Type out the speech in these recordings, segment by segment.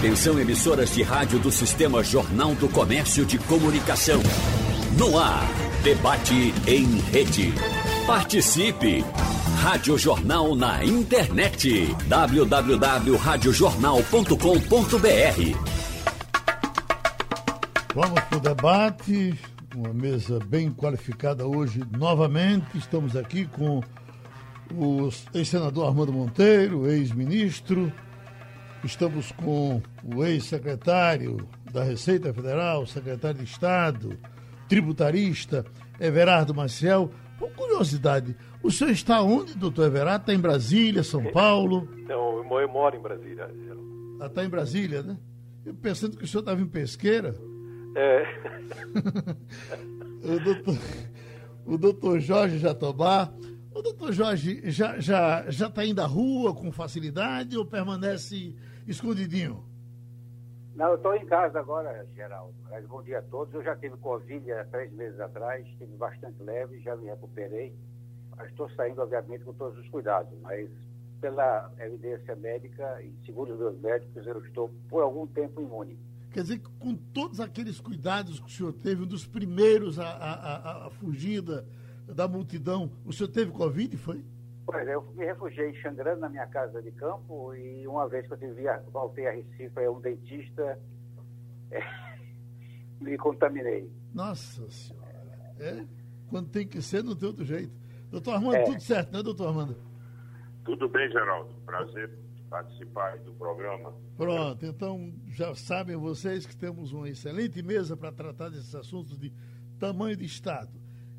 Atenção emissoras de rádio do Sistema Jornal do Comércio de Comunicação. No ar, debate em rede. Participe! Rádio Jornal na internet. www.radiojornal.com.br Vamos para o debate. Uma mesa bem qualificada hoje novamente. Estamos aqui com o ex-senador Armando Monteiro, ex-ministro. Estamos com o ex-secretário da Receita Federal, secretário de Estado, tributarista, Everardo Maciel. Por curiosidade, o senhor está onde, doutor Everardo? Está em Brasília, São Paulo? Não, eu moro em Brasília. Ah, está em Brasília, né? Eu pensando que o senhor estava em Pesqueira. É. o, doutor, o doutor Jorge Jatobá. O doutor Jorge já está já, já tá indo à rua com facilidade ou permanece escondidinho? Não, eu estou em casa agora, Geraldo. Mas bom dia a todos. Eu já tive Covid há três meses atrás, estive bastante leve, já me recuperei. Mas estou saindo, obviamente, com todos os cuidados. Mas pela evidência médica e segundo os meus médicos, eu estou por algum tempo imune. Quer dizer que com todos aqueles cuidados que o senhor teve, um dos primeiros a, a, a fugir da, da multidão, o senhor teve Covid, foi? Pois é, eu me refugiei em Xangrana, na minha casa de campo, e uma vez que eu tive, voltei a Recife, um dentista, é, me contaminei. Nossa Senhora. É? Quando tem que ser, não tem outro jeito. Doutor Armando, é. tudo certo, né, doutor Armando? Tudo bem, Geraldo. Prazer participar do programa. Pronto, então já sabem vocês que temos uma excelente mesa para tratar desses assuntos de tamanho de Estado.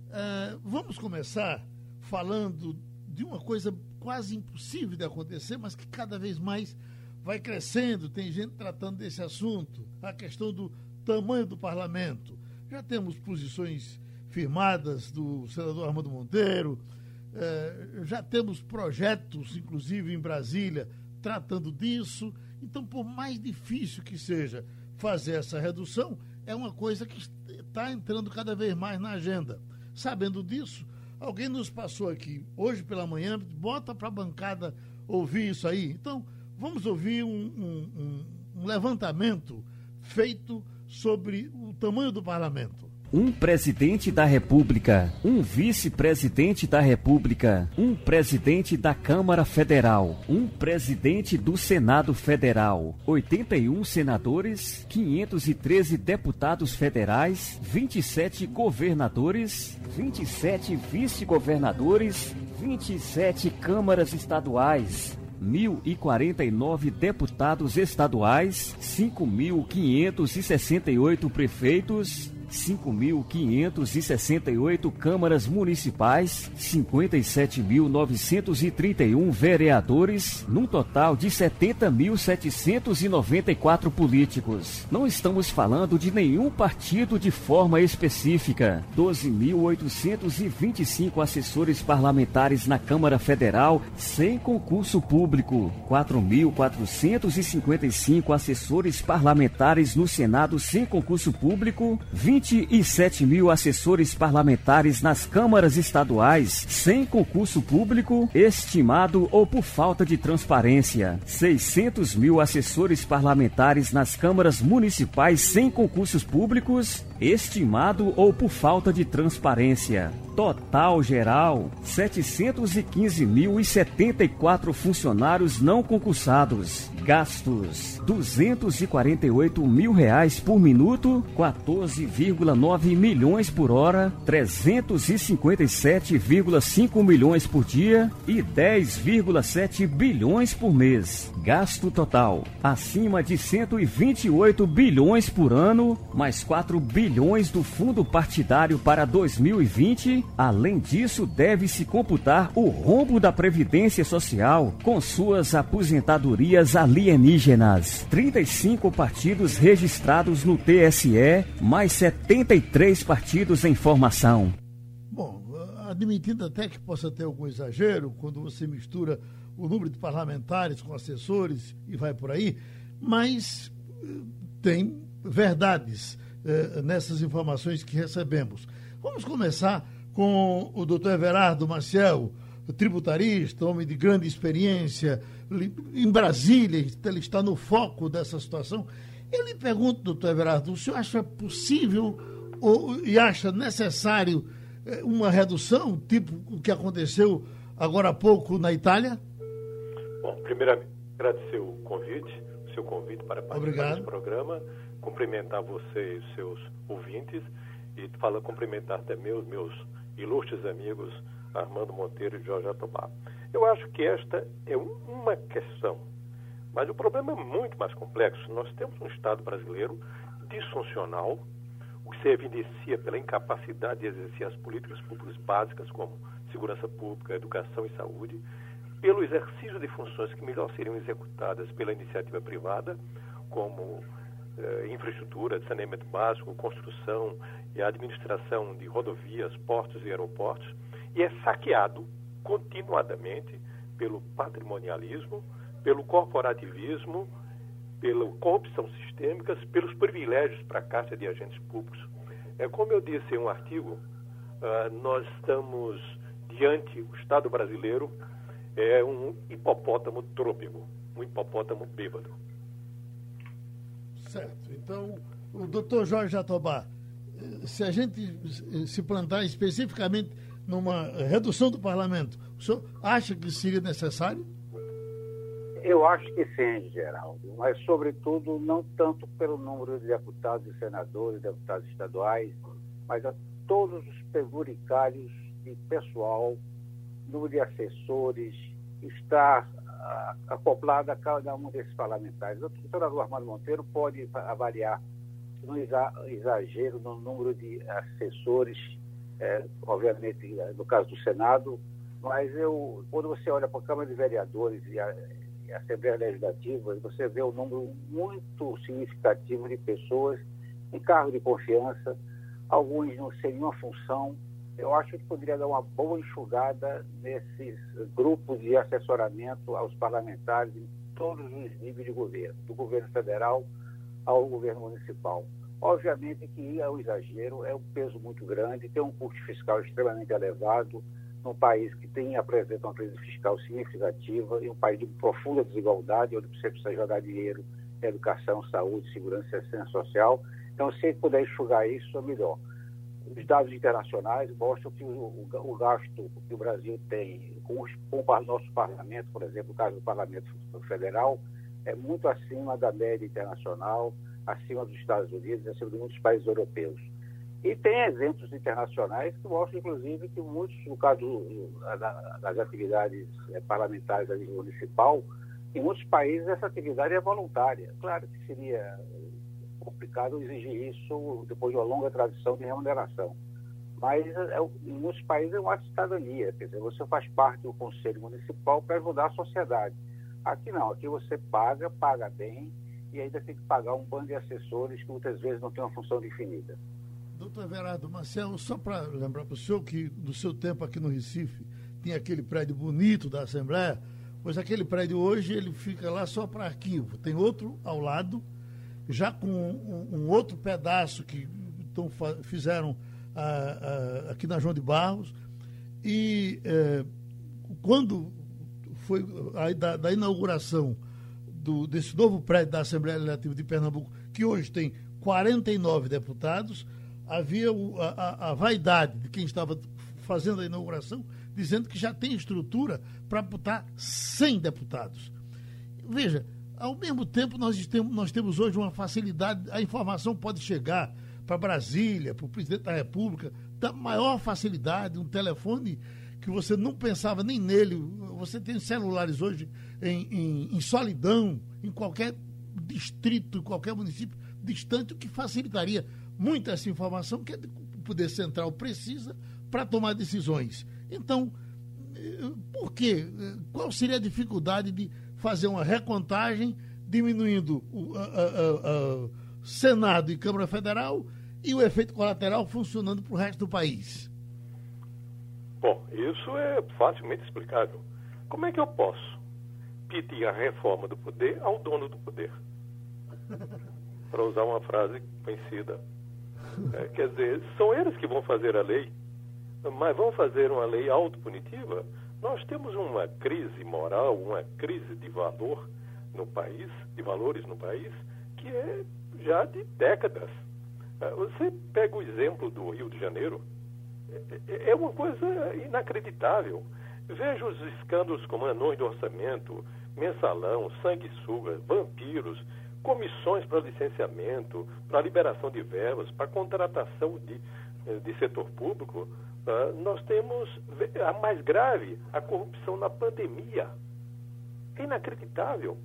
Uh, vamos começar falando de uma coisa quase impossível de acontecer, mas que cada vez mais vai crescendo. Tem gente tratando desse assunto, a questão do tamanho do parlamento. Já temos posições firmadas do senador Armando Monteiro, uh, já temos projetos, inclusive em Brasília, tratando disso. Então, por mais difícil que seja fazer essa redução, é uma coisa que está entrando cada vez mais na agenda. Sabendo disso, alguém nos passou aqui hoje pela manhã, bota para a bancada ouvir isso aí. Então, vamos ouvir um, um, um, levantamento feito sobre o tamanho do parlamento um presidente da República, um vice-presidente da República, um presidente da Câmara Federal, um presidente do Senado Federal, 81 senadores, 513 deputados federais, 27 governadores, 27 vice-governadores, 27 câmaras estaduais, 1.049 deputados estaduais, 5.568 prefeitos, 5.568 câmaras municipais, 57.931 vereadores, num total de 70.794 políticos. Não estamos falando de nenhum partido de forma específica. 12.825 assessores parlamentares na Câmara Federal sem concurso público. 4.455 assessores parlamentares no Senado sem concurso público. 20 27 mil assessores parlamentares nas câmaras estaduais, sem concurso público, estimado ou por falta de transparência. 600 mil assessores parlamentares nas câmaras municipais sem concursos públicos, estimado ou por falta de transparência. Total geral: 715.074 funcionários não concursados. Gastos: 248 mil reais por minuto, 14,9 milhões por hora, 357,5 milhões por dia e 10,7 bilhões por mês. Gasto total: acima de 128 bilhões por ano, mais 4 bilhões do fundo partidário para 2020. Além disso, deve-se computar o rombo da Previdência Social com suas aposentadorias alienígenas. 35 partidos registrados no TSE, mais 73 partidos em formação. Bom, admitindo até que possa ter algum exagero quando você mistura o número de parlamentares com assessores e vai por aí, mas eh, tem verdades eh, nessas informações que recebemos. Vamos começar com o doutor Everardo Maciel, tributarista, homem de grande experiência, em Brasília, ele está no foco dessa situação. Eu lhe pergunto, doutor Everardo, o senhor acha possível ou, e acha necessário eh, uma redução, tipo o que aconteceu agora há pouco na Itália? Bom, primeiramente, agradecer o convite, o seu convite para participar Obrigado. desse programa, cumprimentar você e seus ouvintes e fala, cumprimentar também os meus ilustres amigos Armando Monteiro e Jorge Atobá. Eu acho que esta é uma questão, mas o problema é muito mais complexo. Nós temos um Estado brasileiro disfuncional, o que se evidencia pela incapacidade de exercer as políticas públicas básicas, como segurança pública, educação e saúde, pelo exercício de funções que melhor seriam executadas pela iniciativa privada, como eh, infraestrutura, saneamento básico, construção e administração de rodovias, portos e aeroportos, e é saqueado continuadamente pelo patrimonialismo, pelo corporativismo, pela corrupção sistêmica, pelos privilégios para a caixa de agentes públicos. É como eu disse em um artigo, uh, nós estamos diante, o Estado brasileiro é um hipopótamo trôpego, um hipopótamo bêbado. Certo. Então, o doutor Jorge Jatobá, eh, se a gente se plantar especificamente numa redução do parlamento, o senhor acha que seria necessário? Eu acho que sim, Geraldo, mas sobretudo não tanto pelo número de deputados e senadores, deputados estaduais, mas a todos os penduricários de pessoal, número de assessores, estar acoplado a cada um desses parlamentares. O senador Armando Monteiro pode avaliar no exagero no número de assessores, é, obviamente no caso do Senado, mas eu, quando você olha para a Câmara de Vereadores e a, e a Assembleia Legislativa, você vê um número muito significativo de pessoas em cargo de confiança, alguns não sem nenhuma função, eu acho que poderia dar uma boa enxugada nesses grupos de assessoramento aos parlamentares em todos os níveis de governo, do governo federal ao governo municipal. Obviamente que é um exagero, é um peso muito grande, tem um custo fiscal extremamente elevado, num país que tem apresenta uma crise fiscal significativa, em um país de profunda desigualdade, onde você precisa jogar dinheiro em educação, saúde, segurança e assistência social. Então, se puder enxugar isso, é melhor os dados internacionais mostram que o, o, o gasto que o Brasil tem com, os, com, o nosso parlamento, por exemplo, o caso do parlamento federal, é muito acima da média internacional, acima dos Estados Unidos, acima de muitos países europeus. E tem exemplos internacionais que mostram, inclusive, que muitos, no caso das atividades é, parlamentares a nível municipal, em muitos países essa atividade é voluntária. Claro que seria complicado exigir isso depois de uma longa tradição de remuneração. Mas é, em muitos países é uma cidadania, quer dizer, você faz parte do Conselho Municipal para ajudar a sociedade. Aqui não, aqui você paga, paga bem e ainda tem que pagar um bando de assessores que muitas vezes não tem uma função definida. Doutor Everardo Marcelo, só para lembrar para o senhor que no seu tempo aqui no Recife tinha aquele prédio bonito da Assembleia, pois aquele prédio hoje ele fica lá só para arquivo. Tem outro ao lado, já com um, um outro pedaço que então, fizeram ah, ah, aqui na João de Barros. E eh, quando foi a, da, da inauguração do, desse novo prédio da Assembleia Legislativa de Pernambuco, que hoje tem 49 deputados, havia o, a, a, vaidade de quem estava fazendo a inauguração, dizendo que já tem estrutura para botar 100 deputados. Veja, ao mesmo tempo, nós temos, nós temos hoje uma facilidade, a informação pode chegar para Brasília, para o presidente da República, da maior facilidade, um telefone que você não pensava nem nele. Você tem celulares hoje em, em, em solidão, em qualquer distrito, em qualquer município distante, o que facilitaria muito essa informação que o Poder Central precisa para tomar decisões. Então, eh, por quê? Qual seria a dificuldade de fazer uma recontagem, diminuindo o Senado e Câmara Federal e o efeito colateral funcionando para o resto do país? Bom, isso é facilmente explicável. Como é que eu posso pedir a reforma do poder ao dono do poder? para usar uma frase conhecida. É, quer dizer, são eles que vão fazer a lei, mas vão fazer uma lei autopunitiva? Nós temos uma crise moral, uma crise de valor no país, de valores no país, que é já de décadas. Ah, você pega o exemplo do Rio de Janeiro, é, é, é uma coisa inacreditável. Veja os escândalos como anões do orçamento, mensalão, sanguessugas, vampiros, comissões para licenciamento, para liberação de verbas, para contratação de, eh, de setor público. Nós temos a mais grave, a corrupção na pandemia. É inacreditável.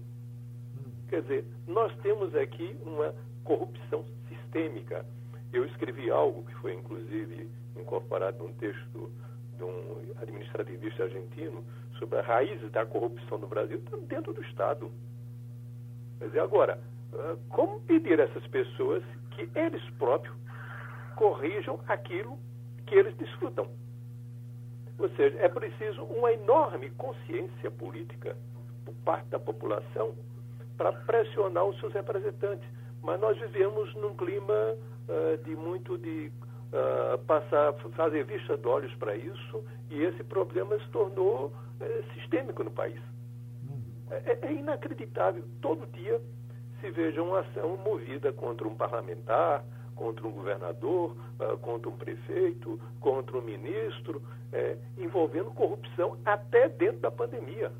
Quer dizer, nós temos aqui uma corrupção sistêmica. Eu escrevi algo que foi inclusive incorporado num texto de um administrativista argentino sobre as raízes da corrupção no Brasil dentro do Estado. Quer dizer, agora, como pedir a essas pessoas que eles próprios corrijam aquilo que eles desfrutam? Ou seja, é preciso uma enorme consciência política por parte da população para pressionar os seus representantes. Mas nós vivemos num clima uh, de muito de uh, passar, fazer vista de olhos para isso, e esse problema se tornou uh, sistêmico no país. É, é, inacreditável. Todo dia se veja uma ação movida contra um parlamentar, contra um governador, uh, contra um prefeito, contra um ministro, é, envolvendo corrupção até dentro da pandemia.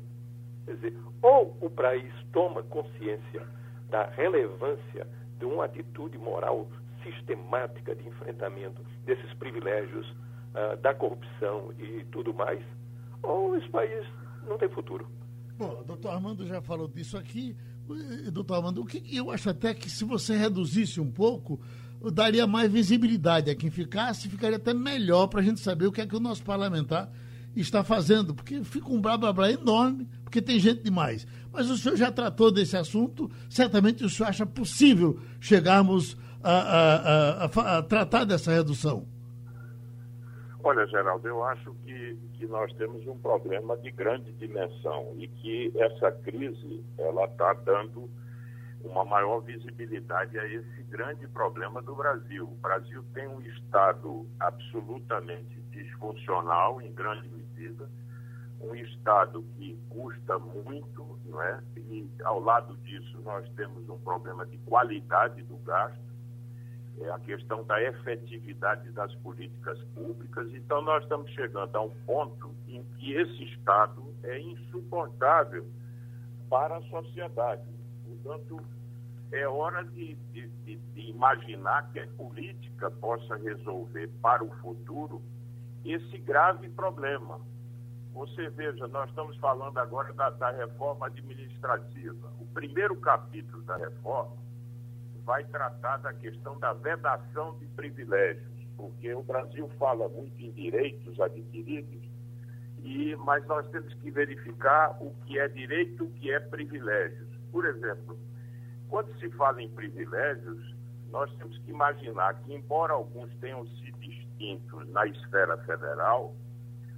Quer dizer, ou o país toma consciência da relevância de uma atitude moral sistemática de enfrentamento desses privilégios, uh, da corrupção e tudo mais, ou esse país não tem futuro. Bom, doutor Armando já falou disso aqui. Doutor Armando, o que eu acho até que se você reduzisse um pouco, daria mais visibilidade a quem ficasse, ficaria até melhor para a gente saber o que é que o nosso parlamentar está fazendo, porque fica um blá blá blá enorme, porque tem gente demais. Mas o senhor já tratou desse assunto, certamente o senhor acha possível chegarmos a, a, a, a tratar dessa redução? Olha, Geraldo, eu acho que, que nós temos um problema de grande dimensão e que essa crise ela está dando uma maior visibilidade a esse grande problema do Brasil. O Brasil tem um Estado absolutamente disfuncional, em grande medida, um Estado que custa muito, não é? e ao lado disso nós temos um problema de qualidade do gasto, é a questão da efetividade das políticas públicas. Então, nós estamos chegando a um ponto em que esse Estado é insuportável para a sociedade. Portanto, é hora de, de, de, de imaginar que a política possa resolver para o futuro esse grave problema. Você veja, nós estamos falando agora da, da reforma administrativa. O primeiro capítulo da reforma vai tratar da questão da vedação de privilégios, porque o Brasil fala muito em direitos adquiridos, e, mas nós temos que verificar o que é direito e o que é privilégios. Por exemplo, quando se fala em privilégios, nós temos que imaginar que, embora alguns tenham sido extintos na esfera federal,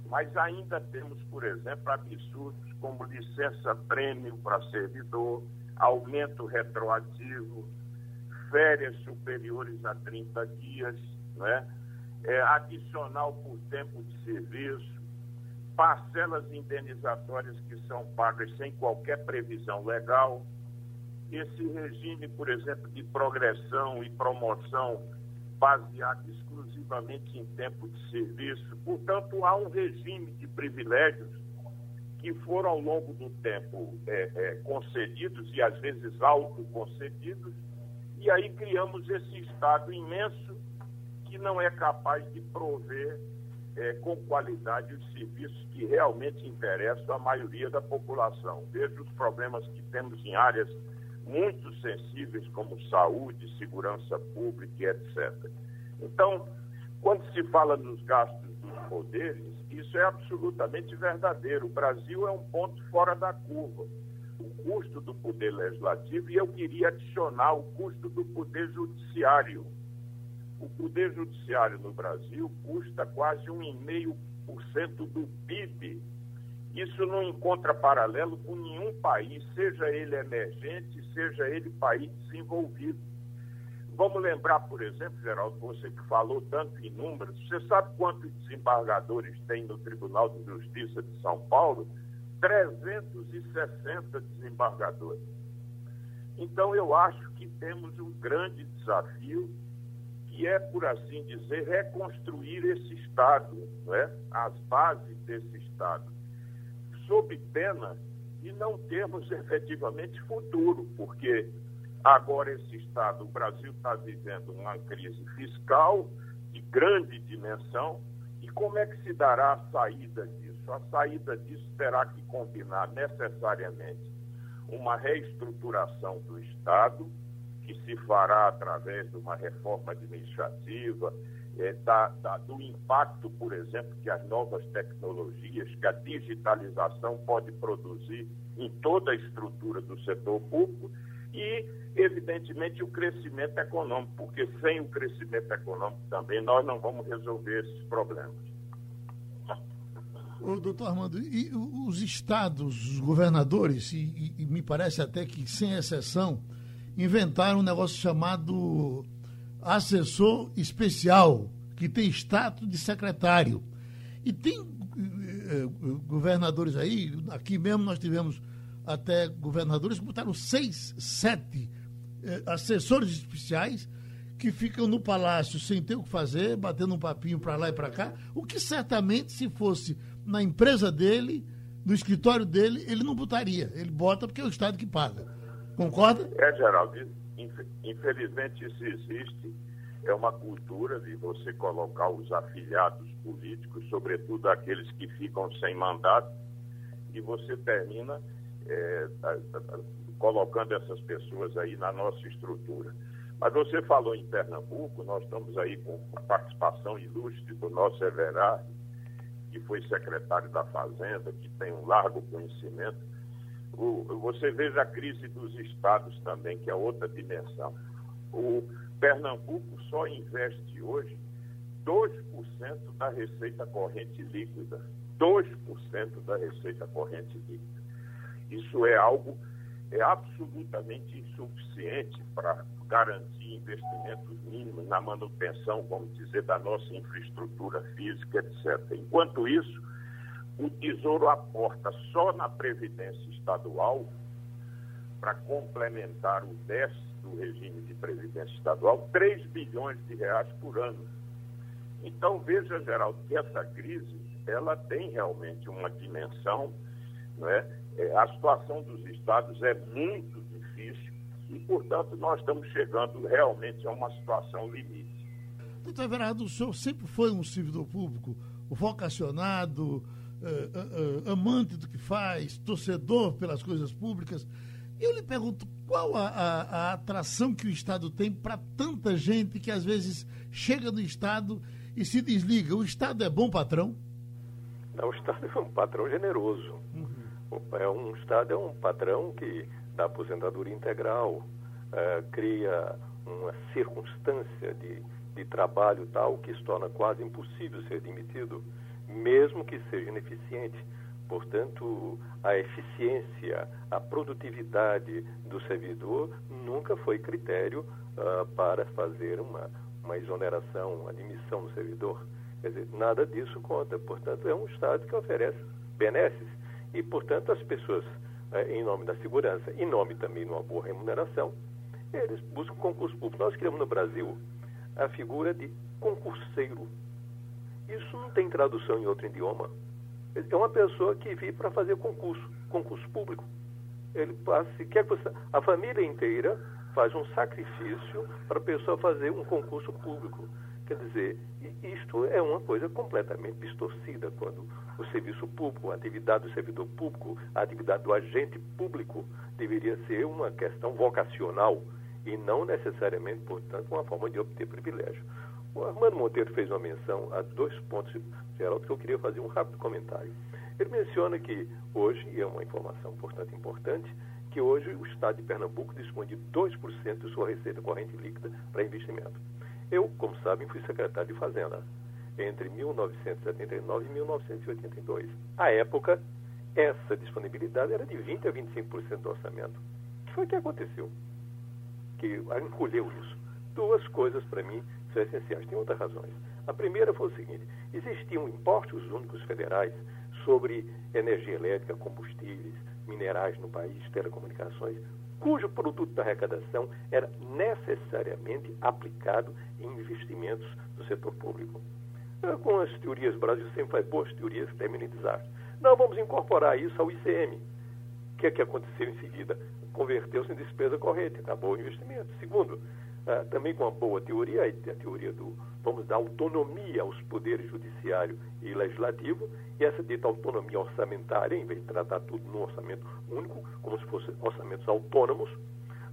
mas ainda temos, por exemplo, absurdos como licença prêmio para servidor, aumento retroativo, férias superiores a 30 dias, né? É, adicional por tempo de serviço, parcelas indenizatórias que são pagas sem qualquer previsão legal, esse regime, por exemplo, de progressão e promoção baseado exclusivamente em tempo de serviço. Portanto, há um regime de privilégios que foram ao longo do tempo é, é, concedidos e às vezes autoconcedidos e aí criamos esse Estado imenso que não é capaz de prover é, com qualidade os serviços que realmente interessam à maioria da população. Veja os problemas que temos em áreas muito sensíveis como saúde, segurança pública e etc. Então, quando se fala nos gastos dos poderes, isso é absolutamente verdadeiro. O Brasil é um ponto fora da curva o custo do poder legislativo e eu queria adicionar o custo do poder judiciário. O poder judiciário no Brasil custa quase 1,5% do PIB. Isso não encontra paralelo com nenhum país, seja ele emergente, seja ele país desenvolvido. Vamos lembrar, por exemplo, Geraldo, você que falou tanto em números, você sabe quantos desembargadores tem no Tribunal de Justiça de São Paulo? 360 desembargadores. Então, eu acho que temos um grande desafio, que é, por assim dizer, reconstruir esse Estado, não é? as bases desse Estado, sob pena de não termos efetivamente futuro, porque agora esse Estado, o Brasil está vivendo uma crise fiscal de grande dimensão, e como é que se dará a saída disso? A saída disso terá que combinar necessariamente uma reestruturação do Estado, que se fará através de uma reforma administrativa, é, da, da, do impacto, por exemplo, que as novas tecnologias, que a digitalização pode produzir em toda a estrutura do setor público e, evidentemente, o crescimento econômico, porque sem o crescimento econômico também nós não vamos resolver esses problemas. Ô, doutor Armando, e os estados, os governadores, e, e, me parece até que, sem exceção, inventaram um negócio chamado assessor especial, que tem status de secretário. E tem eh, eh, governadores aí, aqui mesmo nós tivemos até governadores que botaram seis, sete eh, assessores especiais que ficam no palácio sem ter o que fazer, batendo um papinho para lá e para cá, o que certamente se fosse na empresa dele, no escritório dele, ele não botaria. Ele bota porque é o Estado que paga. Concorda? É, Geraldo. Infelizmente isso existe. É uma cultura de você colocar os afiliados políticos, sobretudo aqueles que ficam sem mandato, e você termina é, colocando essas pessoas aí na nossa estrutura. Mas você falou em Pernambuco, nós estamos aí com a participação ilustre do nosso Everard, que foi secretário da Fazenda, que tem um largo conhecimento. O, você veja a crise dos estados também, que é outra dimensão. O Pernambuco só investe hoje 2% da receita corrente líquida. 2% da receita corrente líquida. Isso é algo é absolutamente insuficiente para garantir investimentos mínimos na manutenção, vamos dizer, da nossa infraestrutura física, etc. Enquanto isso, o Tesouro aporta só na Previdência Estadual, para complementar o déficit do regime de Previdência Estadual, 3 bilhões de reais por ano. Então, veja, Geraldo, que essa crise ela tem realmente uma dimensão, não é? é a situação dos estados é muito difícil e, portanto, nós estamos chegando realmente a uma situação limite. Doutor Everardo, o senhor sempre foi um servidor público, vocacionado, eh, eh, eh, amante do que faz, torcedor pelas coisas públicas. Eu lhe pergunto, qual a, a, a atração que o Estado tem para tanta gente que às vezes chega no Estado e se desliga? O Estado é bom patrão? Não, o Estado é um patrão generoso. Uhum. É um Estado é um patrão que dá aposentadoria integral, é, cria uma circunstância de, de trabalho tal que se torna quase impossível ser demitido, mesmo que seja ineficiente. Portanto, a eficiência, a produtividade do servidor nunca foi critério uh, para fazer uma, uma exoneração, uma admissão do servidor. Quer dizer, nada disso conta. Portanto, é um Estado que oferece benesses e, portanto, as pessoas, uh, em nome da segurança, em nome também de uma boa remuneração, eles buscam concurso público. Nós criamos no Brasil a figura de concurseiro. Isso não tem tradução em outro idioma é uma pessoa que vive para fazer concurso, concurso público. Ele passa, quer a família inteira faz um sacrifício para a pessoa fazer um concurso público. Quer dizer, isto é uma coisa completamente distorcida quando o serviço público, a atividade do servidor público, a atividade do agente público deveria ser uma questão vocacional e não necessariamente, portanto, uma forma de obter privilégio. O Armando Monteiro fez uma menção a dois pontos, Geraldo, que eu queria fazer um rápido comentário. Ele menciona que hoje, e é uma informação, portanto, importante, que hoje o Estado de Pernambuco dispõe de 2% de sua receita corrente líquida para investimento. Eu, como sabem, fui secretário de Fazenda entre 1979 e 1982. À época, essa disponibilidade era de 20% a 25% do orçamento. O que foi que aconteceu? Que encolheu isso duas coisas para mim são essenciais. Tem outras razões. A primeira foi o seguinte: existiam impostos únicos federais sobre energia elétrica, combustíveis, minerais no país, telecomunicações, cujo produto da arrecadação era necessariamente aplicado em investimentos do setor público. Com as teorias, o Brasil sempre faz boas teorias que terminam em desastre. Não, vamos incorporar isso ao ICM. O que é que aconteceu em seguida? Converteu-se em despesa corrente, acabou o investimento. Segundo, uh, também com uma boa teoria, a teoria do vamos dar autonomia aos poderes judiciário e legislativo, e essa dita autonomia orçamentária, em vez de tratar tudo num orçamento único, como se fossem orçamentos autônomos,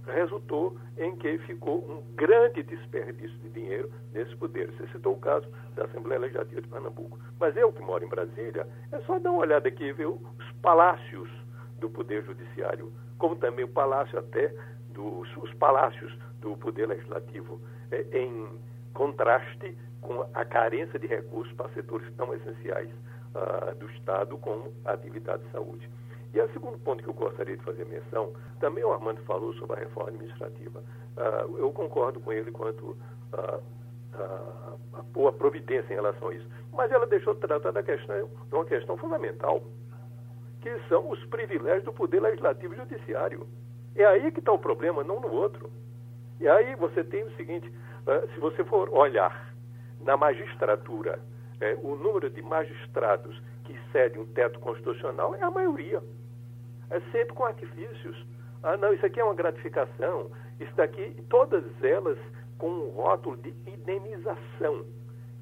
resultou em que ficou um grande desperdício de dinheiro nesses poderes. Você citou o caso da Assembleia Legislativa de Pernambuco. Mas eu que moro em Brasília, é só dar uma olhada aqui e ver os palácios do Poder Judiciário, como também o palácio até dos os palácios do Poder Legislativo, é, em contraste com a carência de recursos para setores tão essenciais uh, do Estado como a atividade de saúde. E o segundo ponto que eu gostaria de fazer menção, também o Armando falou sobre a reforma administrativa. Uh, eu concordo com ele quanto uh, boa providência em relação a isso. Mas ela deixou de tratar da questão, de uma questão fundamental, que são os privilégios do poder legislativo e judiciário. É aí que está o problema, não no outro. E aí você tem o seguinte, uh, se você for olhar na magistratura, é, o número de magistrados que cede um teto constitucional é a maioria. É sempre com artifícios. Ah, não, isso aqui é uma gratificação. Isso daqui, todas elas com um rótulo de indenização.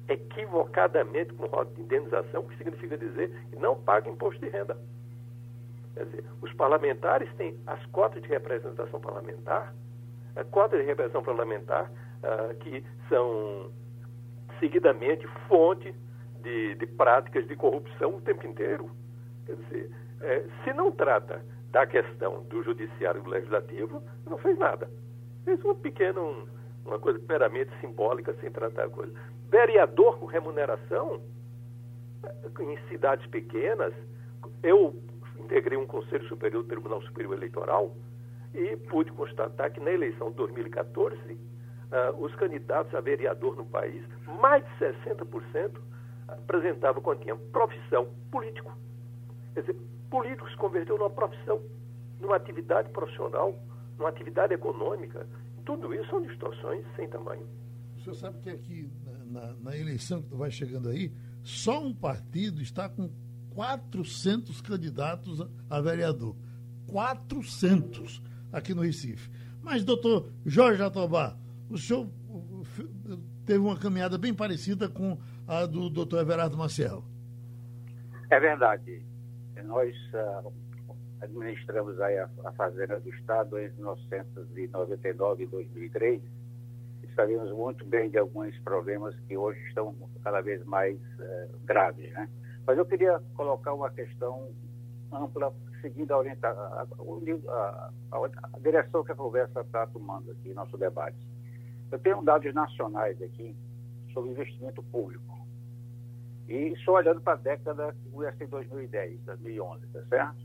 Equivocadamente com um rótulo de indenização, o que significa dizer que não paga imposto de renda. Quer dizer, os parlamentares têm as cotas de representação parlamentar, a cota de representação parlamentar, ah, que são seguidamente fonte de, de práticas de corrupção o tempo inteiro. Quer dizer, é, se não trata da questão do judiciário e do legislativo, não fez nada. Fez uma pequena, um, uma coisa meramente simbólica, sem tratar a coisa. Vereador com remuneração, é, em cidades pequenas, eu integrei um Conselho Superior do Tribunal Superior Eleitoral e pude constatar que na eleição de 2014, uh, ah, os candidatos a vereador no país, mais de 60%, apresentava quando tinha profissão político. Quer dizer, político se converteu numa profissão, numa atividade profissional, numa atividade econômica. Tudo isso são distorções sem tamanho. O senhor sabe que aqui, na, na eleição que vai chegando aí, só um partido está com 400 candidatos a vereador. 400 aqui no Recife. Mas, doutor Jorge Atobá, o senhor teve uma caminhada bem parecida com a do doutor Everardo Maciel. É verdade. Nós uh, administramos aí a, a, Fazenda do Estado entre 1999 e 2003 e sabemos muito bem de alguns problemas que hoje estão cada vez mais uh, graves, né? Mas eu queria colocar uma questão ampla, seguindo a, orienta a, a, a direção que a conversa está tomando aqui, nosso debate. Eu tenho dados nacionais aqui sobre investimento público. E só olhando para a década que começa em 2010, 2011, tá certo?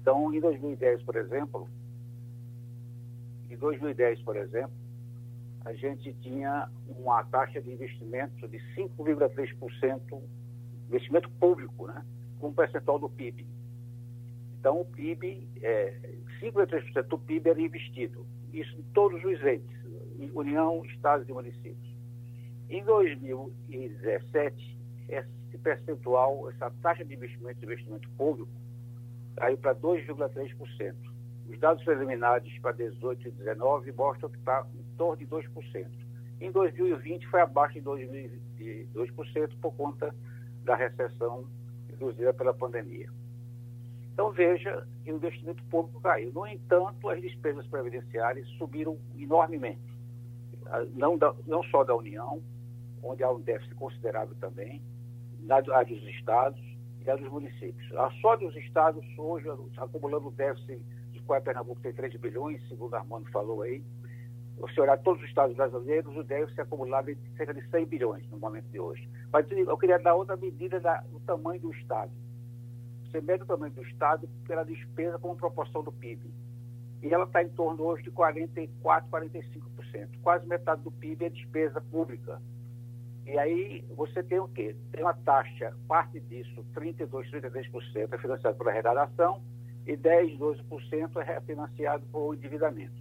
Então, em 2010, por exemplo, em 2010, por exemplo, a gente tinha uma taxa de investimento de 5,3%, investimento público, né? Com percentual do PIB. Então, o PIB, é, 5,3% do PIB era investido. Isso em todos os entes, União, Estados e municípios. Em 2017, esse percentual, essa taxa de investimento de investimento público, caiu para 2,3%. Os dados preliminares para 18 e 19 mostram que está em torno de 2%. Em 2020 foi abaixo de 2% por conta da recessão induzida pela pandemia. Então veja que o investimento público caiu. No entanto, as despesas previdenciárias subiram enormemente. Não, da, não só da União, onde há um déficit considerável também, a dos estados e a dos municípios. A só dos estados, hoje, acumulando o déficit de qual Pernambuco tem 3 bilhões, segundo Armando falou aí. Se olhar todos os estados brasileiros, o déficit acumulado é de cerca de 100 bilhões no momento de hoje. Mas eu queria dar outra medida da, do tamanho do Estado. Você mede o tamanho do Estado pela despesa como proporção do PIB. e ela está em torno hoje de 44%, 45%. Quase metade do PIB é despesa pública. E aí você tem o quê? Tem uma taxa, parte disso, 32%, 33% é financiado pela arrecadação e 10%, 12% é financiado por endividamento.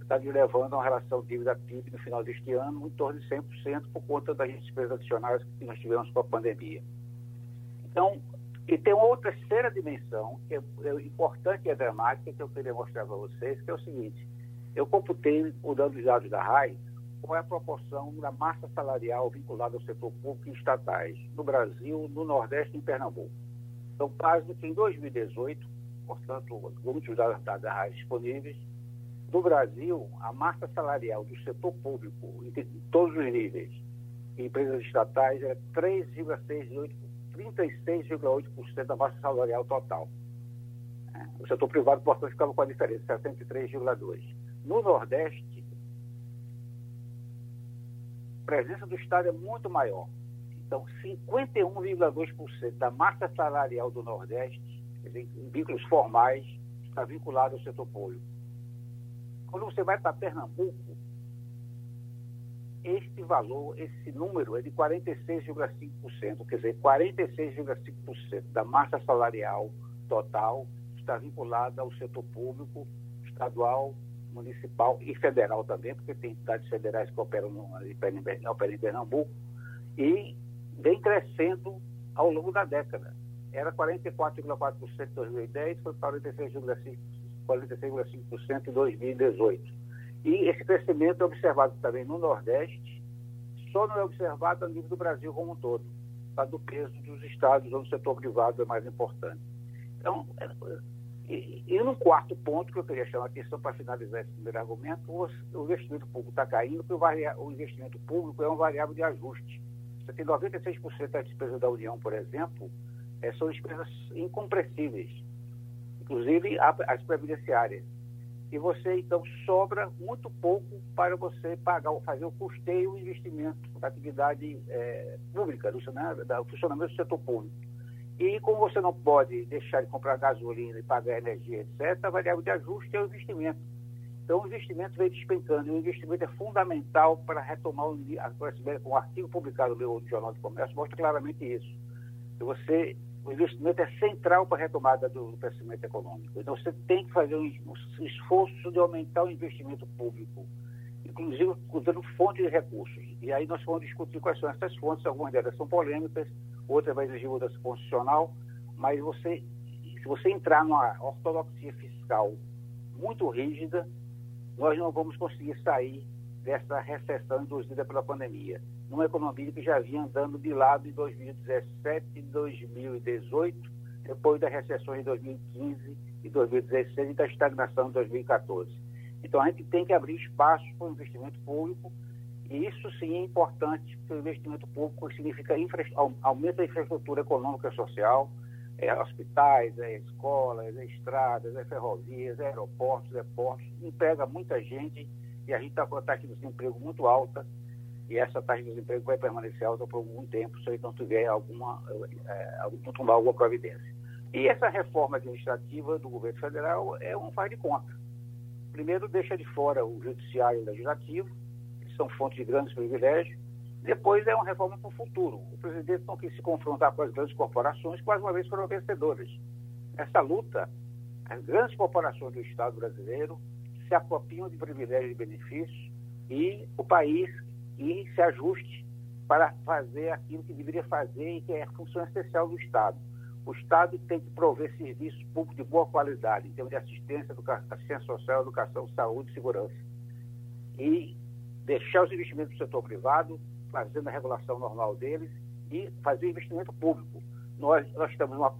Está levando a uma relação dívida-PIB no final deste ano em torno de 100% por conta das despesas adicionais que nós tivemos com a pandemia. Então, e tem uma outra terceira dimensão, que é, é importante e é dramática, que eu queria mostrar para vocês, que é o seguinte. Eu computei, usando os dados da RAI, qual é a proporção da massa salarial vinculada ao setor público e estatais no Brasil, no Nordeste e em Pernambuco. Então, caso que em 2018, portanto, muitos dados da RAI disponíveis, no Brasil, a massa salarial do setor público, em todos os níveis, em empresas estatais, era 3,68 36,8% da massa salarial total. O setor privado, portanto, ficava com a diferença, 63,2%. No Nordeste, a presença do Estado é muito maior. Então, 51,2% da massa salarial do Nordeste, em vínculos formais, está vinculado ao setor público. Quando você vai para Pernambuco, este valor, esse número é de 46,5%, quer dizer, 46,5% da massa salarial total está vinculada ao setor público, estadual, municipal e federal também, porque tem entidades federais que operam, no, operam em Pernambuco, e vem crescendo ao longo da década. Era 44,4% em 2010, foi 46,5% 46, em 2018. E esse crescimento é observado também no Nordeste, só não é observado a nível do Brasil como um todo, tá? do peso dos estados onde o setor privado é mais importante. Então, é, e, e no quarto ponto que eu queria chamar a atenção para finalizar esse primeiro argumento, o, o investimento público está caindo porque o, o, investimento público é uma variável de ajuste. Você tem 96% das despesas da União, por exemplo, é, são despesas incompressíveis, inclusive as previdenciárias e você então sobra muito pouco para você pagar, fazer o custeio e investimento da atividade é, pública, do, né, do funcionamento do setor público. E como você não pode deixar de comprar gasolina e pagar energia, etc., a variável de ajuste é o investimento. Então, o investimento vem despencando, e o investimento é fundamental para retomar o, um artigo publicado no meu Jornal de Comércio mostra claramente isso. Se você o investimento é central para a retomada do crescimento econômico. Então, você tem que fazer um esforço de aumentar o investimento público, inclusive usando fontes de recursos. E aí nós vamos discutir quais são essas fontes, algumas delas são polêmicas, outras vai exigir mudança constitucional, mas você, se você entrar numa ortodoxia fiscal muito rígida, nós não vamos conseguir sair dessa recessão induzida pela pandemia numa economia que já vinha andando de lado em 2017 e 2018, depois das recessões de 2015 e 2016 e da estagnação de 2014. Então, a gente tem que abrir espaço para o investimento público, e isso sim é importante, porque o investimento público significa infra, aumento da infraestrutura econômica e social, é, hospitais, é, escolas, é, estradas, é, ferrovias, é, aeroportos, é, portos, emprega muita gente, e a gente está com a taxa de desemprego muito alta, e essa taxa de desemprego vai permanecer alta por algum tempo se ele não tiver alguma, é, tomar alguma providência. E essa reforma administrativa do governo federal é um faz de conta. Primeiro, deixa de fora o judiciário e o legislativo, que são fontes de grandes privilégios. Depois, é uma reforma para o futuro. O presidente não quis se confrontar com as grandes corporações, mais uma vez foram vencedoras. Essa luta, as grandes corporações do Estado brasileiro se apropriam de privilégios e benefícios e o país e se ajuste para fazer aquilo que deveria fazer e que é a função essencial do Estado. O Estado tem que prover serviços públicos de boa qualidade, em termos de assistência, assistência social, educação, saúde e segurança. E deixar os investimentos do setor privado, fazendo a regulação normal deles, e fazer investimento público. Nós, nós temos uma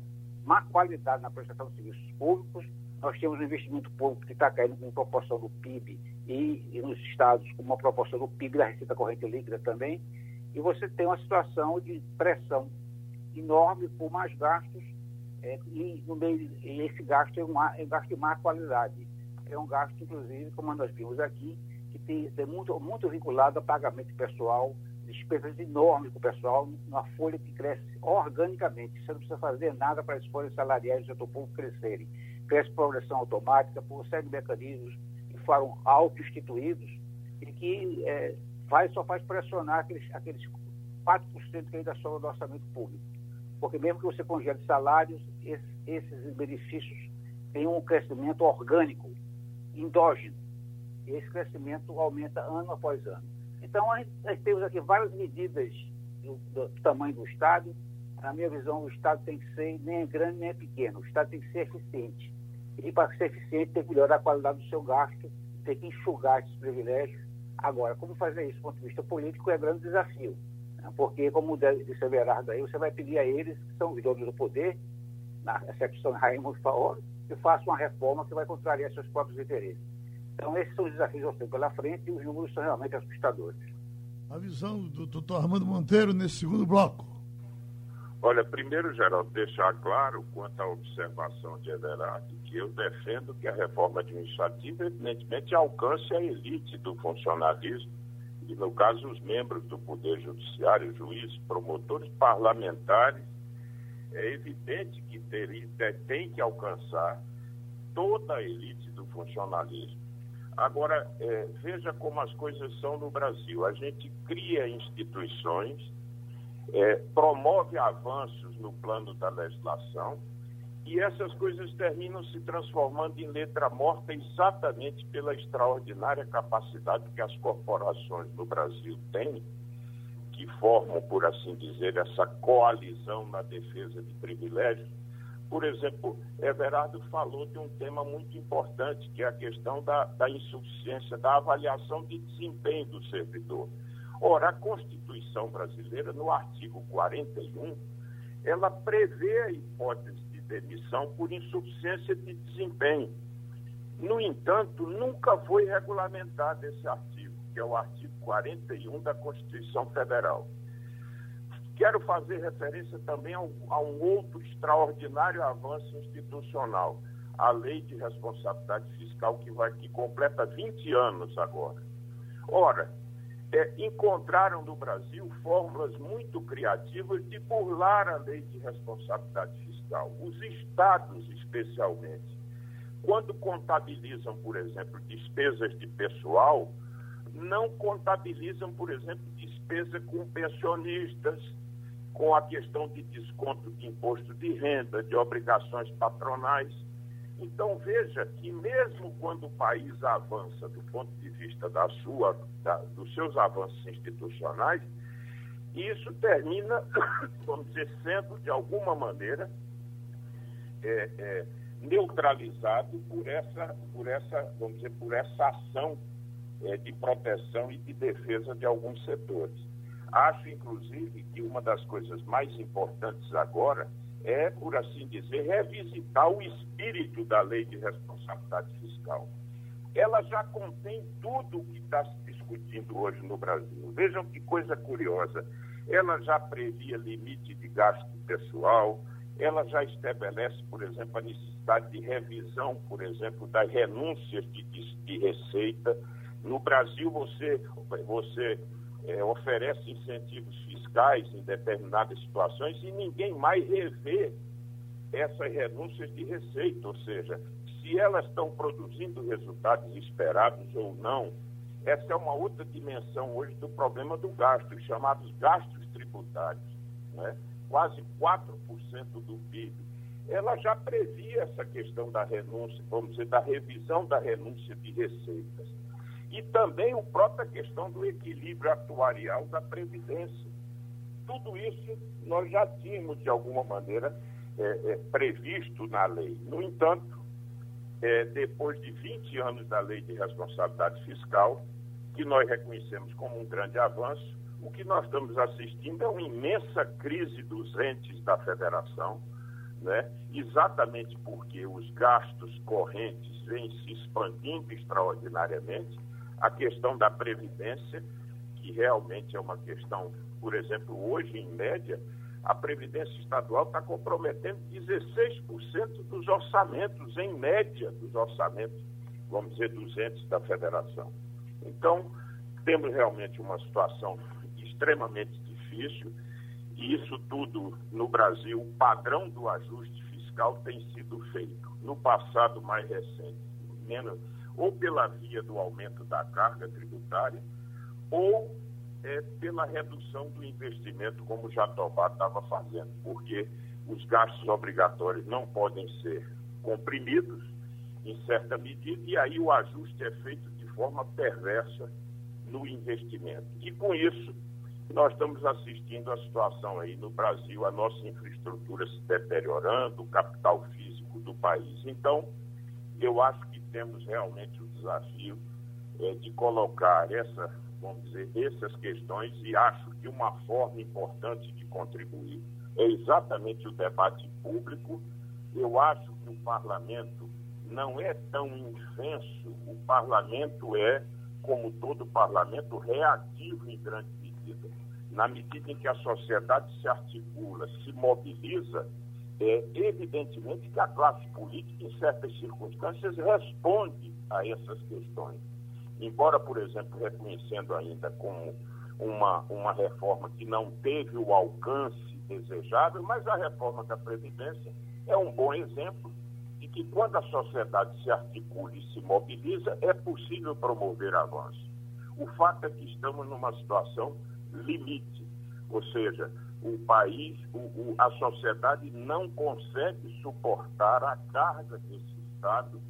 má qualidade na prestação de serviços públicos, nós temos um investimento público que está caindo em proporção do PIB e, e, nos estados com uma proporção do PIB da receita corrente líquida também. E você tem uma situação de pressão enorme por mais gastos é, e, no meio, e esse gasto é um, é um gasto de má qualidade. É um gasto, inclusive, como nós vimos aqui, que tem, tem muito, muito vinculado a pagamento pessoal, despesas enormes para o pessoal, uma folha que cresce organicamente. Você não precisa fazer nada para as folhas salariais do setor público crescerem cresce progressão automática, por série de mecanismos foram auto-instituídos e que é, faz, só faz pressionar aqueles, aqueles 4% que ainda sobra do orçamento público. Porque mesmo que você congele salários, esses, esses benefícios têm um crescimento orgânico, endógeno. E esse crescimento aumenta ano após ano. Então, nós temos aqui várias medidas do, do, tamanho do Estado. Na minha visão, o Estado tem que ser nem grande nem pequeno. O Estado tem que ser eficiente. E para ser eficiente, tem que melhorar a qualidade do seu gasto, tem que enxugar esses privilégios. Agora, como fazer isso do ponto de vista político é grande desafio. Né? Porque, como disse Everardo aí, você vai pedir a eles, que são os donos do poder, na acepção de Raimundo Faoro, que façam uma reforma que vai contrariar seus próprios interesses. Então, esses são os desafios que eu tenho pela frente e os números são realmente assustadores. A visão do doutor Armando Monteiro nesse segundo bloco. Olha, primeiro, Geraldo, deixar claro quanto à observação de Everardo, que eu defendo que a reforma administrativa, evidentemente, alcance a elite do funcionalismo, e, no caso, os membros do Poder Judiciário, juízes, promotores, parlamentares. É evidente que teria, tem que alcançar toda a elite do funcionalismo. Agora, é, veja como as coisas são no Brasil. A gente cria instituições é, promove avanços no plano da legislação e essas coisas terminam se transformando em letra morta exatamente pela extraordinária capacidade que as corporações no Brasil têm, que formam, por assim dizer, essa coalizão na defesa de privilégios. Por exemplo, Everardo falou de um tema muito importante, que é a questão da, da insuficiência, da avaliação de desempenho do servidor. Ora, a Constituição brasileira, no artigo 41, ela prevê a hipótese de demissão por insuficiência de desempenho. No entanto, nunca foi regulamentado esse artigo, que é o artigo 41 da Constituição Federal. Quero fazer referência também a um outro extraordinário avanço institucional, a Lei de Responsabilidade Fiscal, que, vai, que completa 20 anos agora. Ora, é, encontraram no Brasil fórmulas muito criativas de burlar a lei de responsabilidade fiscal. Os estados, especialmente, quando contabilizam, por exemplo, despesas de pessoal, não contabilizam, por exemplo, despesa com pensionistas, com a questão de desconto de imposto de renda, de obrigações patronais. Então veja que mesmo quando o país avança do ponto de vista da sua, da, dos seus avanços institucionais, isso termina, vamos dizer, sendo de alguma maneira é, é, neutralizado por essa, por essa, vamos dizer, por essa ação é, de proteção e de defesa de alguns setores. Acho, inclusive, que uma das coisas mais importantes agora é, por assim dizer, revisitar o espírito da lei de responsabilidade fiscal. Ela já contém tudo o que está se discutindo hoje no Brasil. Vejam que coisa curiosa. Ela já previa limite de gasto pessoal, ela já estabelece, por exemplo, a necessidade de revisão, por exemplo, das renúncias de, de, de receita. No Brasil, você, você é, oferece incentivos fiscais em determinadas situações e ninguém mais revê essas renúncias de receita, ou seja, se elas estão produzindo resultados esperados ou não, essa é uma outra dimensão hoje do problema do gasto, os chamados gastos tributários, né? quase 4% do PIB. Ela já previa essa questão da renúncia, vamos dizer, da revisão da renúncia de receitas e também a própria questão do equilíbrio atuarial da Previdência. Tudo isso nós já tínhamos, de alguma maneira, é, é, previsto na lei. No entanto, é, depois de 20 anos da lei de responsabilidade fiscal, que nós reconhecemos como um grande avanço, o que nós estamos assistindo é uma imensa crise dos entes da federação, né? exatamente porque os gastos correntes vêm se expandindo extraordinariamente a questão da previdência, que realmente é uma questão, por exemplo, hoje, em média, a Previdência Estadual está comprometendo 16% dos orçamentos, em média, dos orçamentos, vamos dizer, dos entes da federação. Então, temos realmente uma situação extremamente difícil, e isso tudo no Brasil, o padrão do ajuste fiscal tem sido feito. no passado mais recente, menos, ou pela via do aumento da carga tributária, ou é, pela redução do investimento, como Jatobá estava fazendo, porque os gastos obrigatórios não podem ser comprimidos em certa medida, e aí o ajuste é feito de forma perversa no investimento. E com isso, nós estamos assistindo a situação aí no Brasil, a nossa infraestrutura se deteriorando, o capital físico do país. Então, eu acho temos realmente o desafio é, de colocar essa, vamos dizer, essas questões e acho que uma forma importante de contribuir é exatamente o debate público. Eu acho que o parlamento não é tão infenso, o parlamento é, como todo parlamento, reativo em grande medida. Na medida em que a sociedade se articula, se mobiliza, é evidentemente que a classe política, em certas circunstâncias, responde a essas questões. Embora, por exemplo, reconhecendo ainda como uma, uma reforma que não teve o alcance desejável, mas a reforma da Previdência é um bom exemplo de que quando a sociedade se articula e se mobiliza, é possível promover avanços. O fato é que estamos numa situação limite, ou seja, o país, o, o, a sociedade não consegue suportar a carga desse Estado,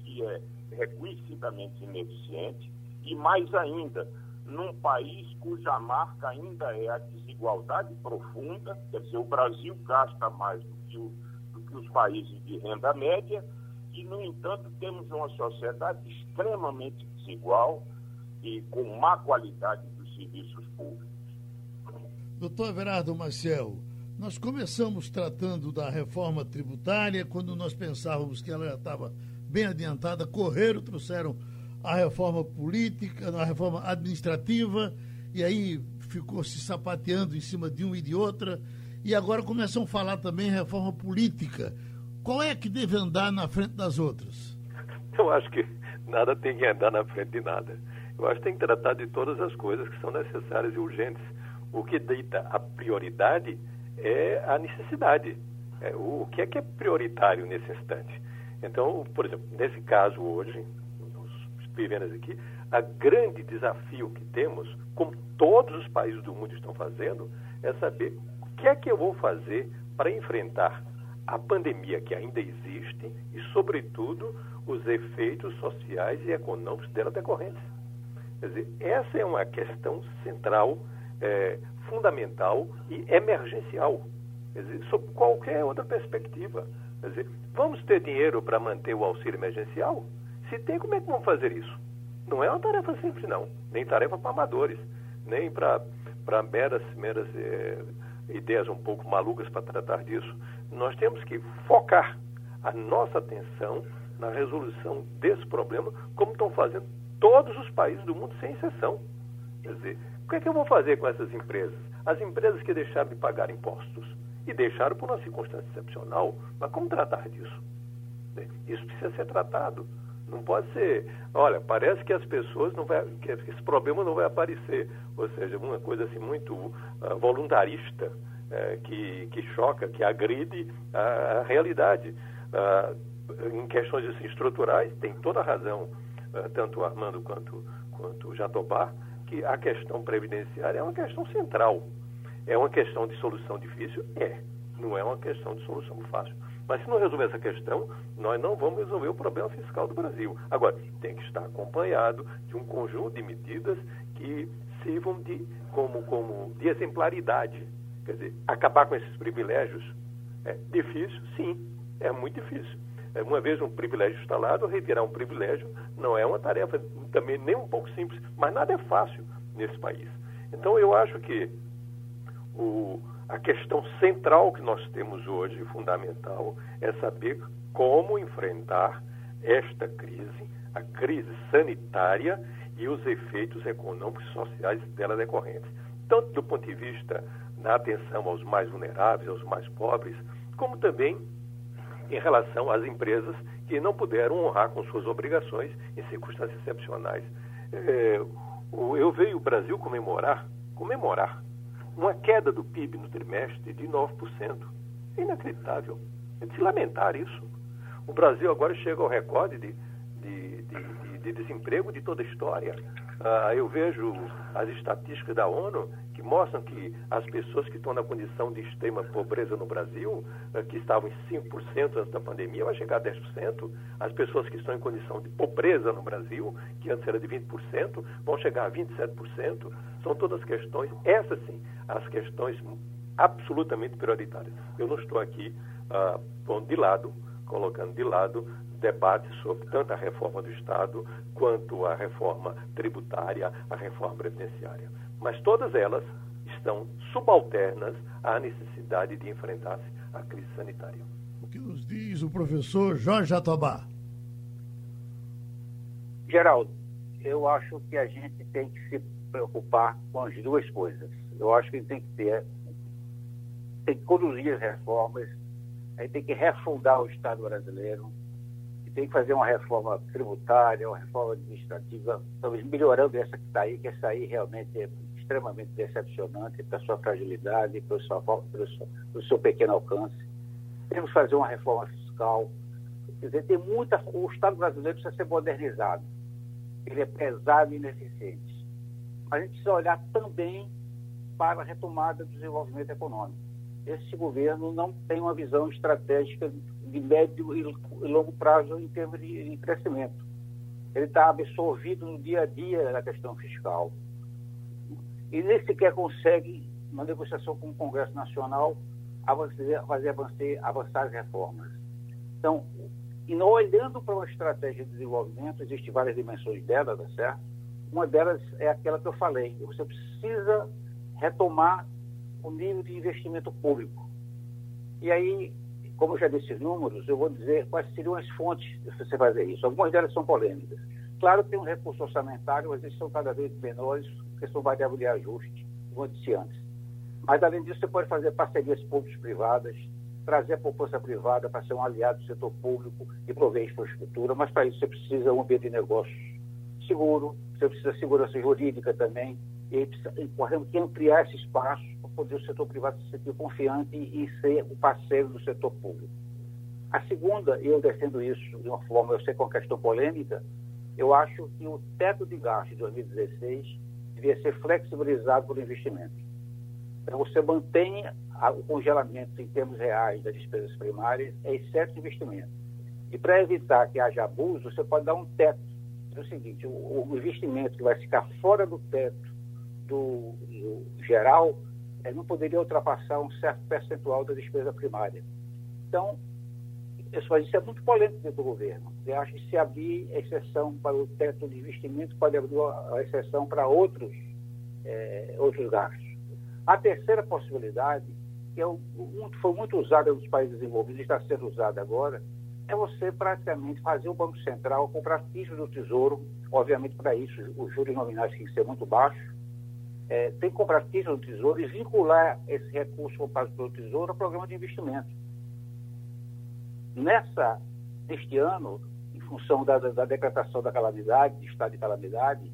que é reconhecidamente ineficiente, e mais ainda, num país cuja marca ainda é a desigualdade profunda, quer dizer, o Brasil gasta mais do que, o, do que os países de renda média, e, no entanto, temos uma sociedade extremamente desigual e com má qualidade dos serviços públicos. Doutor Everardo Maciel, nós começamos tratando da reforma tributária, quando nós pensávamos que ela já estava bem adiantada, correram, trouxeram a reforma política, a reforma administrativa, e aí ficou se sapateando em cima de uma e de outra, e agora começam a falar também reforma política. Qual é que deve andar na frente das outras? Eu acho que nada tem que andar na frente de nada. Eu acho que tem que tratar de todas as coisas que são necessárias e urgentes. O que dita a prioridade é a necessidade. É, o que é que é prioritário nesse instante? Então, por exemplo, nesse caso hoje, vivendo aqui, a grande desafio que temos, como todos os países do mundo estão fazendo, é saber o que é que eu vou fazer para enfrentar a pandemia que ainda existe e, sobretudo, os efeitos sociais e econômicos dela decorrentes. Quer dizer, essa é uma questão central, é, fundamental e emergencial, dizer, sob qualquer outra perspectiva. Quer dizer, vamos ter dinheiro para manter o auxílio emergencial? Se tem, como é que vamos fazer isso? Não é uma tarefa simples, não. Nem tarefa para amadores, nem para meras, meras é, ideias um pouco malucas para tratar disso. Nós temos que focar a nossa atenção na resolução desse problema, como estão fazendo todos os países do mundo, sem exceção. Quer dizer, o que é que eu vou fazer com essas empresas? As empresas que deixaram de pagar impostos e deixaram por uma circunstância excepcional, mas como tratar disso? Isso precisa ser tratado. Não pode ser, olha, parece que as pessoas não vai, que esse problema não vai aparecer, ou seja, uma coisa assim muito uh, voluntarista uh, que, que choca, que agride a, a realidade. Uh, em questões assim, estruturais, tem toda a razão, ah, tanto Armando quanto, quanto Jatobá, que a questão previdenciária é uma questão central. É uma questão de solução difícil? É. Não é uma questão de solução fácil. Mas se não resolver essa questão, nós não vamos resolver o problema fiscal do Brasil. Agora, tem que estar acompanhado de um conjunto de medidas que sirvam de, como, como de exemplaridade. Quer dizer, acabar com esses privilégios é difícil? Sim, é muito difícil. É, uma vez um privilégio instalado, retirar um privilégio não é uma tarefa também nem um pouco simples, mas nada é fácil nesse país. Então eu acho que o, a questão central que nós temos hoje, fundamental, é saber como enfrentar esta crise, a crise sanitária e os efeitos econômicos e sociais dela decorrentes. Tanto do ponto de vista da atenção aos mais vulneráveis, aos mais pobres, como também em relação às empresas que não puderam honrar com suas obrigações em circunstâncias excepcionais. É, eu vejo o Brasil comemorar, comemorar uma queda do PIB no trimestre de 9%. É inacreditável. É de se lamentar isso. O Brasil agora chega ao recorde de, de, de, de desemprego de toda a história. Ah, eu vejo as estatísticas da ONU que mostram que as pessoas que estão na condição de extrema pobreza no Brasil, ah, que estavam em 5% antes da pandemia, vai chegar a 10%. As pessoas que estão em condição de pobreza no Brasil, que antes era de 20%, vão chegar a 27%. São todas questões, essas sim, as questões absolutamente prioritárias. Eu não estou aqui ah, de lado, colocando de lado debate sobre tanto a reforma do Estado quanto a reforma tributária, a reforma previdenciária. Mas todas elas estão subalternas à necessidade de enfrentar-se à crise sanitária. O que nos diz o professor Jorge Jatobá? Geraldo, eu acho que a gente tem que se preocupar com as duas coisas. Eu acho que a gente tem que ter, tem que conduzir as reformas, a gente tem que refundar o Estado brasileiro, tem que fazer uma reforma tributária, uma reforma administrativa, talvez melhorando essa que está aí, que essa aí realmente é extremamente decepcionante pela sua fragilidade, pelo pelo seu, seu pequeno alcance. Temos que fazer uma reforma fiscal. Quer dizer, tem muita. O Estado brasileiro precisa ser modernizado. Ele é pesado e ineficiente. A gente precisa olhar também para a retomada do desenvolvimento econômico. Esse governo não tem uma visão estratégica de médio e longo prazo em termos de, crescimento. Ele está absorvido no dia a dia da questão fiscal. E nem sequer consegue, na negociação com o Congresso Nacional, avançar, fazer avançar, avançar as reformas. Então, e não olhando para uma estratégia de desenvolvimento, existem várias dimensões dela, tá certo? Uma delas é aquela que eu falei. Você precisa retomar o nível de investimento público. E aí, como eu já disse números, eu vou dizer quais seriam as fontes de você fazer isso. Algumas delas são polêmicas. Claro que tem um recurso orçamentário, mas eles são cada vez menores, porque são variável de ajuste, como eu disse antes. Mas, além disso, você pode fazer parcerias públicas-privadas, trazer a poupança privada para ser um aliado do setor público e prover infraestrutura, mas para isso você precisa um ambiente de negócios seguro, você precisa de segurança jurídica também, e aí que ampliar esse espaço poder o setor privado se sentir confiante e ser o parceiro do setor público. A segunda, eu defendo isso de uma forma, eu sei que é uma questão polêmica, eu acho que o teto de gasto de 2016 devia ser flexibilizado por investimento. Então, você mantém o congelamento em termos reais das despesas primárias, é de investimento. E para evitar que haja abuso, você pode dar um teto. É o seguinte, o investimento que vai ficar fora do teto do, do geral é, não poderia ultrapassar um certo percentual da despesa primária. Então, isso, isso é muito polêmico dentro do governo. Eu acho que se abrir exceção para o teto de investimento, pode abrir a exceção para outros, é, outros gastos. A terceira possibilidade, que é o, foi muito usada nos países desenvolvidos e está sendo usada agora, é você praticamente fazer o Banco Central comprar títulos do Tesouro. Obviamente, para isso, os juros nominais têm que ser muito baixos é, tem que comprar título do Tesouro e vincular esse recurso comprado pelo Tesouro ao programa de investimento. Nessa, neste ano, em função da, da decretação da calamidade, de estado de calamidade,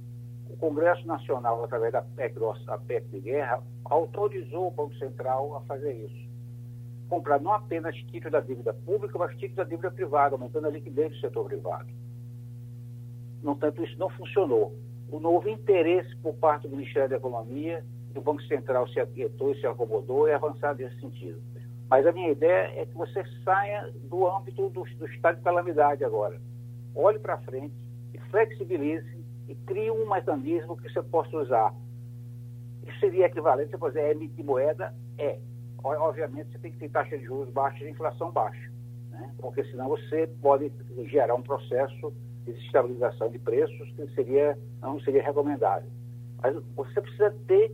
o Congresso Nacional, através da PEC, a PEC de guerra, autorizou o Banco Central a fazer isso. Comprar não apenas títulos da dívida pública, mas títulos da dívida privada, aumentando a liquidez do setor privado. No entanto, isso não funcionou o novo interesse por parte do Ministério da Economia, o Banco Central se aquietou e se acomodou e avançar nesse sentido. Mas a minha ideia é que você saia do âmbito do, do estado de calamidade agora. Olhe para frente e flexibilize e crie um mecanismo que você possa usar. Isso seria equivalente, você fazer emitir moeda? É. Obviamente, você tem que ter taxa de juros baixa e inflação baixa, né? porque senão você pode gerar um processo desestabilização de preços, que seria, não seria recomendável. Mas você precisa ter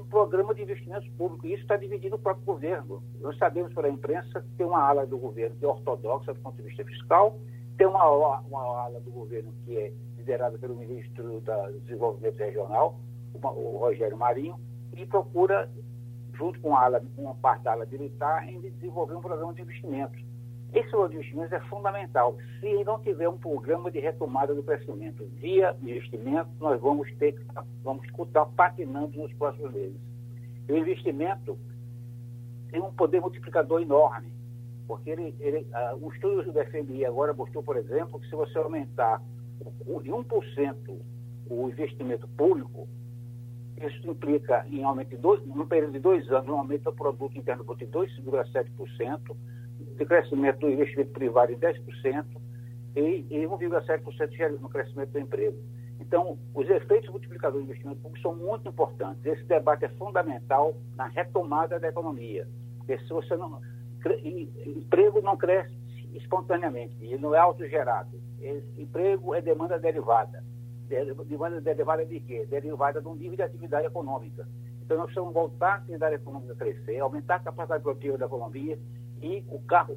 um programa de investimentos públicos, isso está dividindo o próprio governo. Nós sabemos pela imprensa que tem uma ala do governo que é ortodoxa do ponto de vista fiscal, tem uma, uma ala do governo que é liderada pelo ministro da Desenvolvimento Regional, o Rogério Marinho, e procura, junto com, a ala, uma parte da ala militar, em desenvolver um programa de investimentos esse investimentos é fundamental. Se não tiver um programa de retomada do crescimento via investimento, nós vamos ter vamos estar patinando nos próximos meses. o investimento tem um poder multiplicador enorme, porque ele, ele, uh, o estudo do FMI agora mostrou, por exemplo, que se você aumentar de 1% o investimento público, isso implica em aumento de dois, no período de dois anos, um aumento do produto interno bruto de 2,7%, de crescimento do investimento privado de 10% e, e 1,7% no crescimento do emprego. Então, os efeitos multiplicadores do investimento público são muito importantes. Esse debate é fundamental na retomada da economia. Porque se você não. Emprego não cresce espontaneamente, ele não é autogerado. Emprego é demanda derivada. Demanda derivada de quê? Derivada de um nível de atividade econômica. Então, nós precisamos voltar a atividade econômica a crescer, aumentar a capacidade produtiva da economia e o carro,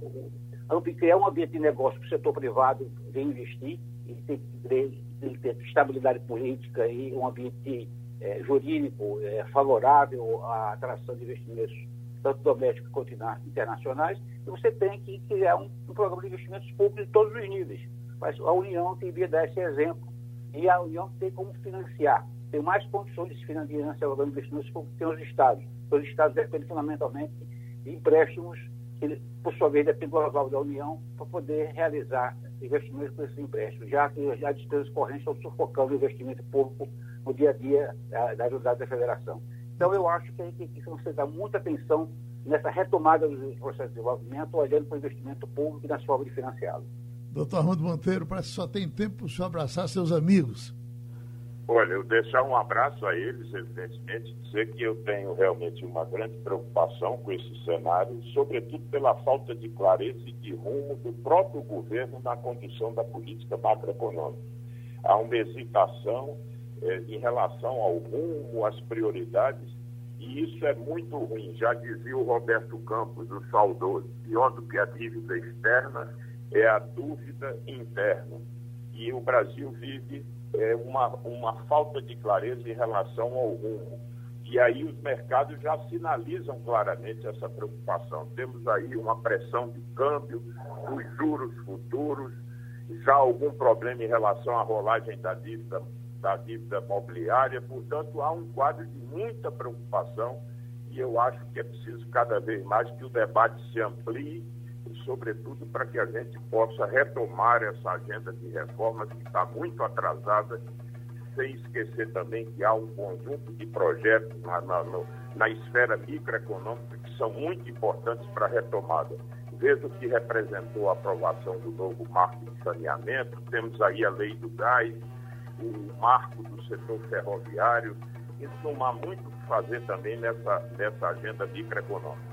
criar um ambiente de negócio para o setor privado investir e tem que ter estabilidade política e um ambiente é, jurídico é, favorável à atração de investimentos, tanto domésticos quanto internacionais, e você tem que criar um, um programa de investimentos públicos em todos os níveis. Mas a União tem que dar esse exemplo e a União tem como financiar. Tem mais condições de se financiar o programa de investimentos públicos que os Estados. Os Estados dependem fundamentalmente de empréstimos que, por sua vez, depende do aval da União para poder realizar investimentos com esses empréstimos, já que as despesas correntes estão sufocando o investimento público no dia a dia da, das unidades da federação. Então, eu acho que a gente precisa dar muita atenção nessa retomada dos processos de desenvolvimento, olhando para o investimento público e nas formas de financiá-lo. Doutor Armando Monteiro, parece que só tem tempo para o senhor abraçar seus amigos. Olha, eu deixar um abraço a eles, evidentemente, dizer que eu tenho realmente uma grande preocupação com esse cenário, sobretudo pela falta de clareza e de rumo do próprio governo na condução da política macroeconômica. Há uma hesitação eh, em relação ao rumo, às prioridades, e isso é muito ruim. Já dizia o Roberto Campos, o saudoso, pior do que a dívida externa é a dúvida interna. E o Brasil vive é, uma, uma falta de clareza em relação ao rumo. E aí os mercados já sinalizam claramente essa preocupação. Temos aí uma pressão de câmbio, os juros futuros, já algum problema em relação à rolagem da dívida, da dívida mobiliária. Portanto, há um quadro de muita preocupação e eu acho que é preciso cada vez mais que o debate se amplie sobretudo para que a gente possa retomar essa agenda de reformas que está muito atrasada, sem esquecer também que há um conjunto de projetos na, na, na esfera microeconômica que são muito importantes para a retomada. Veja o que representou a aprovação do novo marco de saneamento, temos aí a lei do gás, o marco do setor ferroviário, isso não há muito o que fazer também nessa, nessa agenda microeconômica.